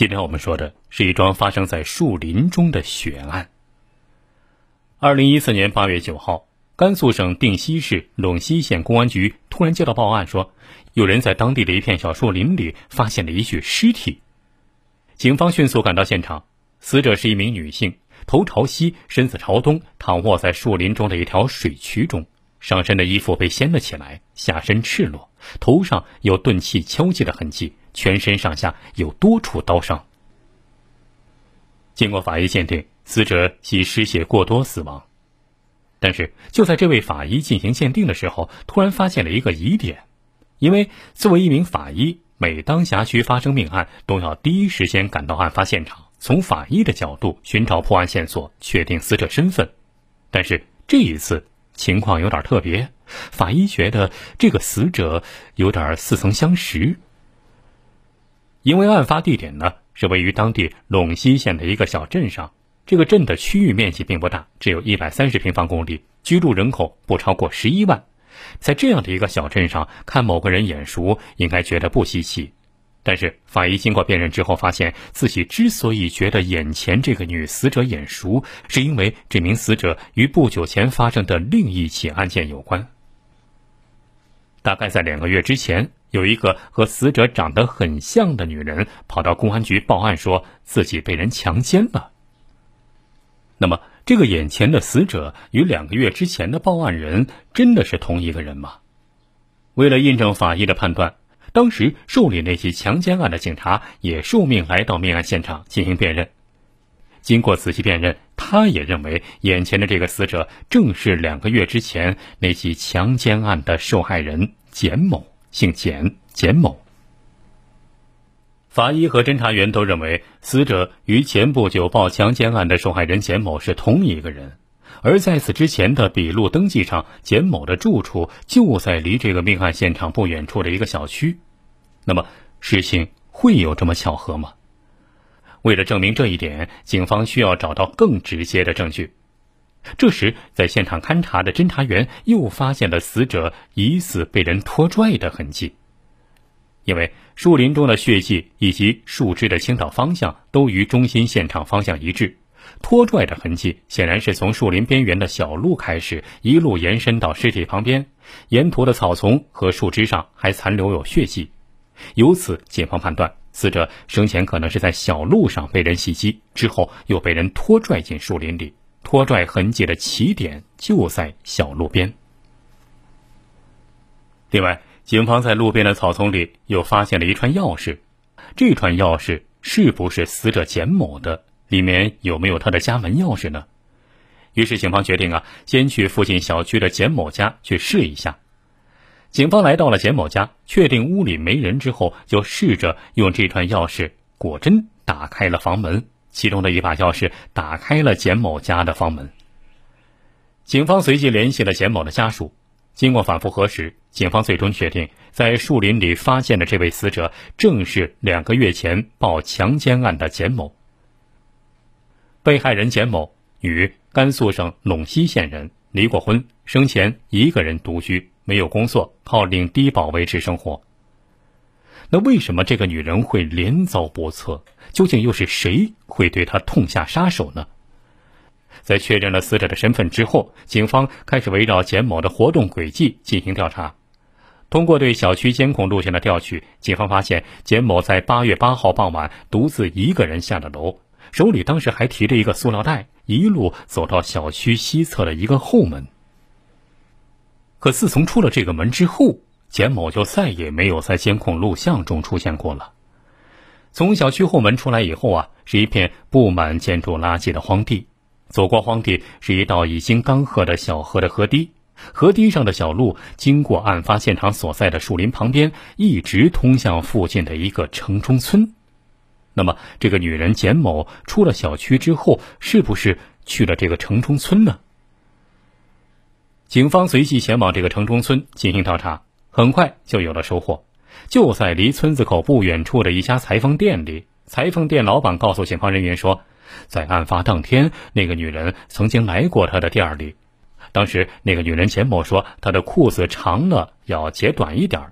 今天我们说的是一桩发生在树林中的血案。二零一四年八月九号，甘肃省定西市陇西县公安局突然接到报案，说有人在当地的一片小树林里发现了一具尸体。警方迅速赶到现场，死者是一名女性，头朝西，身子朝东，躺卧在树林中的一条水渠中，上身的衣服被掀了起来，下身赤裸，头上有钝器敲击的痕迹。全身上下有多处刀伤。经过法医鉴定，死者系失血过多死亡。但是就在这位法医进行鉴定的时候，突然发现了一个疑点，因为作为一名法医，每当辖区发生命案，都要第一时间赶到案发现场，从法医的角度寻找破案线索，确定死者身份。但是这一次情况有点特别，法医觉得这个死者有点似曾相识。因为案发地点呢是位于当地陇西县的一个小镇上，这个镇的区域面积并不大，只有一百三十平方公里，居住人口不超过十一万。在这样的一个小镇上看某个人眼熟，应该觉得不稀奇。但是法医经过辨认之后，发现自己之所以觉得眼前这个女死者眼熟，是因为这名死者与不久前发生的另一起案件有关。大概在两个月之前。有一个和死者长得很像的女人跑到公安局报案，说自己被人强奸了。那么，这个眼前的死者与两个月之前的报案人真的是同一个人吗？为了印证法医的判断，当时受理那起强奸案的警察也受命来到命案现场进行辨认。经过仔细辨认，他也认为眼前的这个死者正是两个月之前那起强奸案的受害人简某。姓简，简某。法医和侦查员都认为，死者与前不久报强奸案的受害人简某是同一个人，而在此之前的笔录登记上，简某的住处就在离这个命案现场不远处的一个小区。那么，事情会有这么巧合吗？为了证明这一点，警方需要找到更直接的证据。这时，在现场勘查的侦查员又发现了死者疑似被人拖拽的痕迹。因为树林中的血迹以及树枝的倾倒方向都与中心现场方向一致，拖拽的痕迹显然是从树林边缘的小路开始，一路延伸到尸体旁边，沿途的草丛和树枝上还残留有血迹。由此，警方判断死者生前可能是在小路上被人袭击，之后又被人拖拽进树林里。拖拽痕迹的起点就在小路边。另外，警方在路边的草丛里又发现了一串钥匙，这串钥匙是不是死者简某的？里面有没有他的家门钥匙呢？于是，警方决定啊，先去附近小区的简某家去试一下。警方来到了简某家，确定屋里没人之后，就试着用这串钥匙，果真打开了房门。其中的一把钥匙打开了简某家的房门。警方随即联系了简某的家属，经过反复核实，警方最终确定，在树林里发现的这位死者正是两个月前报强奸案的简某。被害人简某，女，甘肃省陇西县人，离过婚，生前一个人独居，没有工作，靠领低保维持生活。那为什么这个女人会连遭不测？究竟又是谁会对她痛下杀手呢？在确认了死者的身份之后，警方开始围绕简某的活动轨迹进行调查。通过对小区监控录像的调取，警方发现简某在八月八号傍晚独自一个人下了楼，手里当时还提着一个塑料袋，一路走到小区西侧的一个后门。可自从出了这个门之后，简某就再也没有在监控录像中出现过了。从小区后门出来以后啊，是一片布满建筑垃圾的荒地。走过荒地，是一道已经干涸的小河的河堤。河堤上的小路经过案发现场所在的树林旁边，一直通向附近的一个城中村。那么，这个女人简某出了小区之后，是不是去了这个城中村呢？警方随即前往这个城中村进行调查。很快就有了收获，就在离村子口不远处的一家裁缝店里，裁缝店老板告诉警方人员说，在案发当天，那个女人曾经来过他的店里。当时，那个女人简某说，她的裤子长了，要截短一点。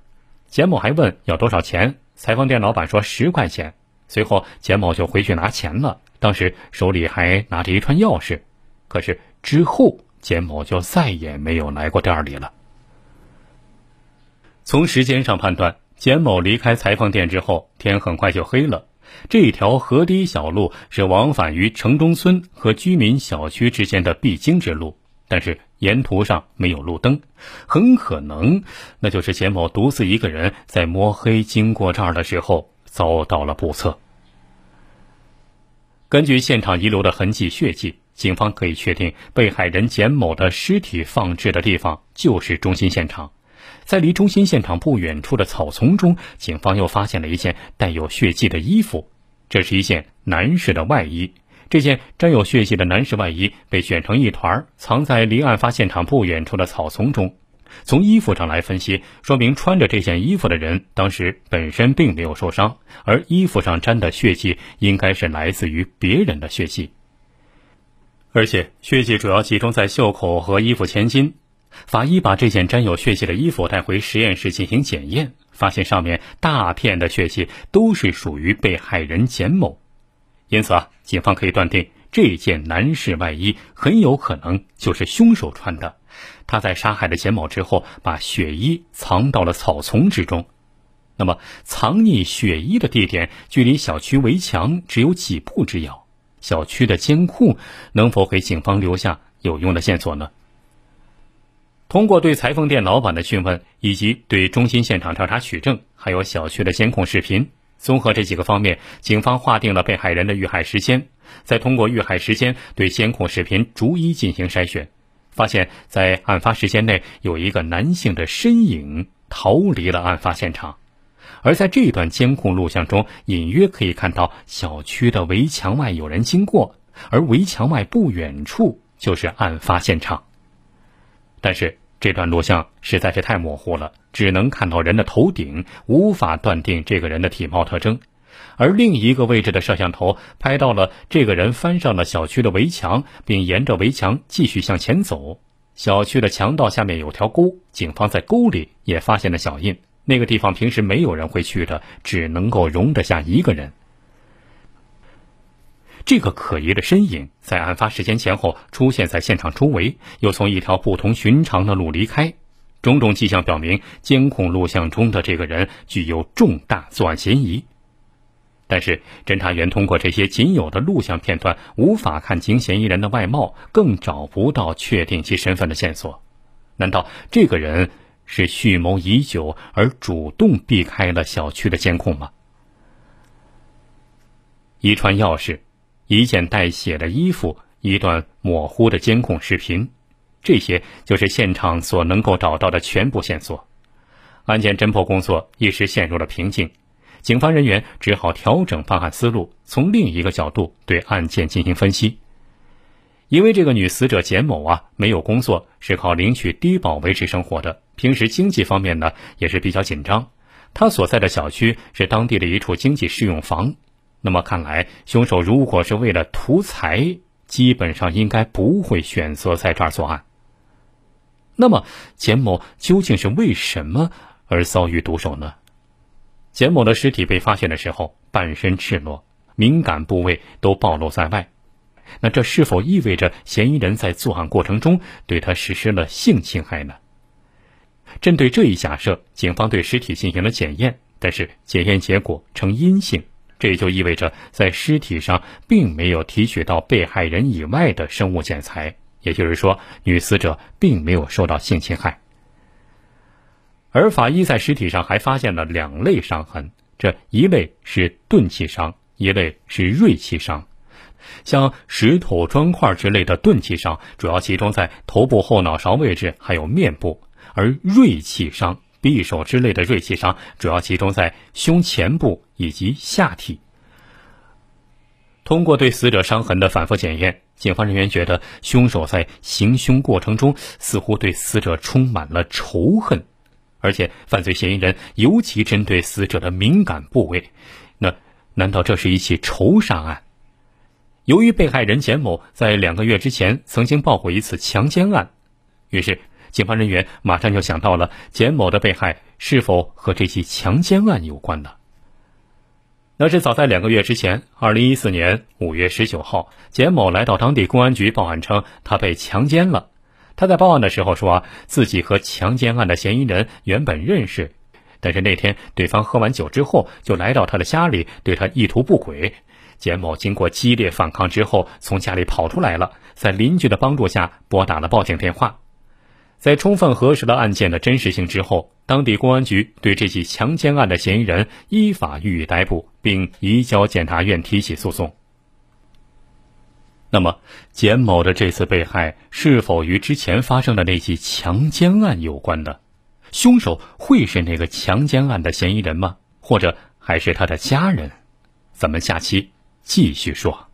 简某还问要多少钱，裁缝店老板说十块钱。随后简某就回去拿钱了，当时手里还拿着一串钥匙。可是之后简某就再也没有来过店里了。从时间上判断，简某离开裁缝店之后，天很快就黑了。这条河堤小路是往返于城中村和居民小区之间的必经之路，但是沿途上没有路灯，很可能那就是简某独自一个人在摸黑经过这儿的时候遭到了不测。根据现场遗留的痕迹、血迹，警方可以确定被害人简某的尸体放置的地方就是中心现场。在离中心现场不远处的草丛中，警方又发现了一件带有血迹的衣服。这是一件男士的外衣。这件沾有血迹的男士外衣被卷成一团，藏在离案发现场不远处的草丛中。从衣服上来分析，说明穿着这件衣服的人当时本身并没有受伤，而衣服上沾的血迹应该是来自于别人的血迹。而且血迹主要集中在袖口和衣服前襟。法医把这件沾有血迹的衣服带回实验室进行检验，发现上面大片的血迹都是属于被害人简某，因此啊，警方可以断定这件男士外衣很有可能就是凶手穿的。他在杀害了简某之后，把血衣藏到了草丛之中。那么，藏匿血衣的地点距离小区围墙只有几步之遥，小区的监控能否给警方留下有用的线索呢？通过对裁缝店老板的讯问，以及对中心现场调查取证，还有小区的监控视频，综合这几个方面，警方划定了被害人的遇害时间。再通过遇害时间对监控视频逐一进行筛选，发现，在案发时间内有一个男性的身影逃离了案发现场，而在这段监控录像中，隐约可以看到小区的围墙外有人经过，而围墙外不远处就是案发现场。但是这段录像实在是太模糊了，只能看到人的头顶，无法断定这个人的体貌特征。而另一个位置的摄像头拍到了这个人翻上了小区的围墙，并沿着围墙继续向前走。小区的墙道下面有条沟，警方在沟里也发现了脚印。那个地方平时没有人会去的，只能够容得下一个人。这个可疑的身影在案发时间前后出现在现场周围，又从一条不同寻常的路离开，种种迹象表明监控录像中的这个人具有重大作案嫌疑。但是，侦查员通过这些仅有的录像片段无法看清嫌疑人的外貌，更找不到确定其身份的线索。难道这个人是蓄谋已久而主动避开了小区的监控吗？一串钥匙。一件带血的衣服，一段模糊的监控视频，这些就是现场所能够找到的全部线索。案件侦破工作一时陷入了瓶颈，警方人员只好调整办案思路，从另一个角度对案件进行分析。因为这个女死者简某啊，没有工作，是靠领取低保维持生活的，平时经济方面呢也是比较紧张。他所在的小区是当地的一处经济适用房。那么看来，凶手如果是为了图财，基本上应该不会选择在这儿作案。那么，简某究竟是为什么而遭遇毒手呢？简某的尸体被发现的时候，半身赤裸，敏感部位都暴露在外。那这是否意味着嫌疑人在作案过程中对他实施了性侵害呢？针对这一假设，警方对尸体进行了检验，但是检验结果呈阴性。这也就意味着，在尸体上并没有提取到被害人以外的生物检材，也就是说，女死者并没有受到性侵害。而法医在尸体上还发现了两类伤痕，这一类是钝器伤，一类是锐器伤。像石头、砖块之类的钝器伤，主要集中在头部后脑勺位置，还有面部；而锐器伤。匕首之类的锐器伤主要集中在胸前部以及下体。通过对死者伤痕的反复检验，警方人员觉得凶手在行凶过程中似乎对死者充满了仇恨，而且犯罪嫌疑人尤其针对死者的敏感部位。那难道这是一起仇杀案？由于被害人简某在两个月之前曾经报过一次强奸案，于是。警方人员马上就想到了简某的被害是否和这起强奸案有关呢？那是早在两个月之前，二零一四年五月十九号，简某来到当地公安局报案称他被强奸了。他在报案的时候说啊，自己和强奸案的嫌疑人原本认识，但是那天对方喝完酒之后就来到他的家里，对他意图不轨。简某经过激烈反抗之后，从家里跑出来了，在邻居的帮助下拨打了报警电话。在充分核实了案件的真实性之后，当地公安局对这起强奸案的嫌疑人依法予以逮捕，并移交检察院提起诉讼。那么，简某的这次被害是否与之前发生的那起强奸案有关呢？凶手会是那个强奸案的嫌疑人吗？或者还是他的家人？咱们下期继续说。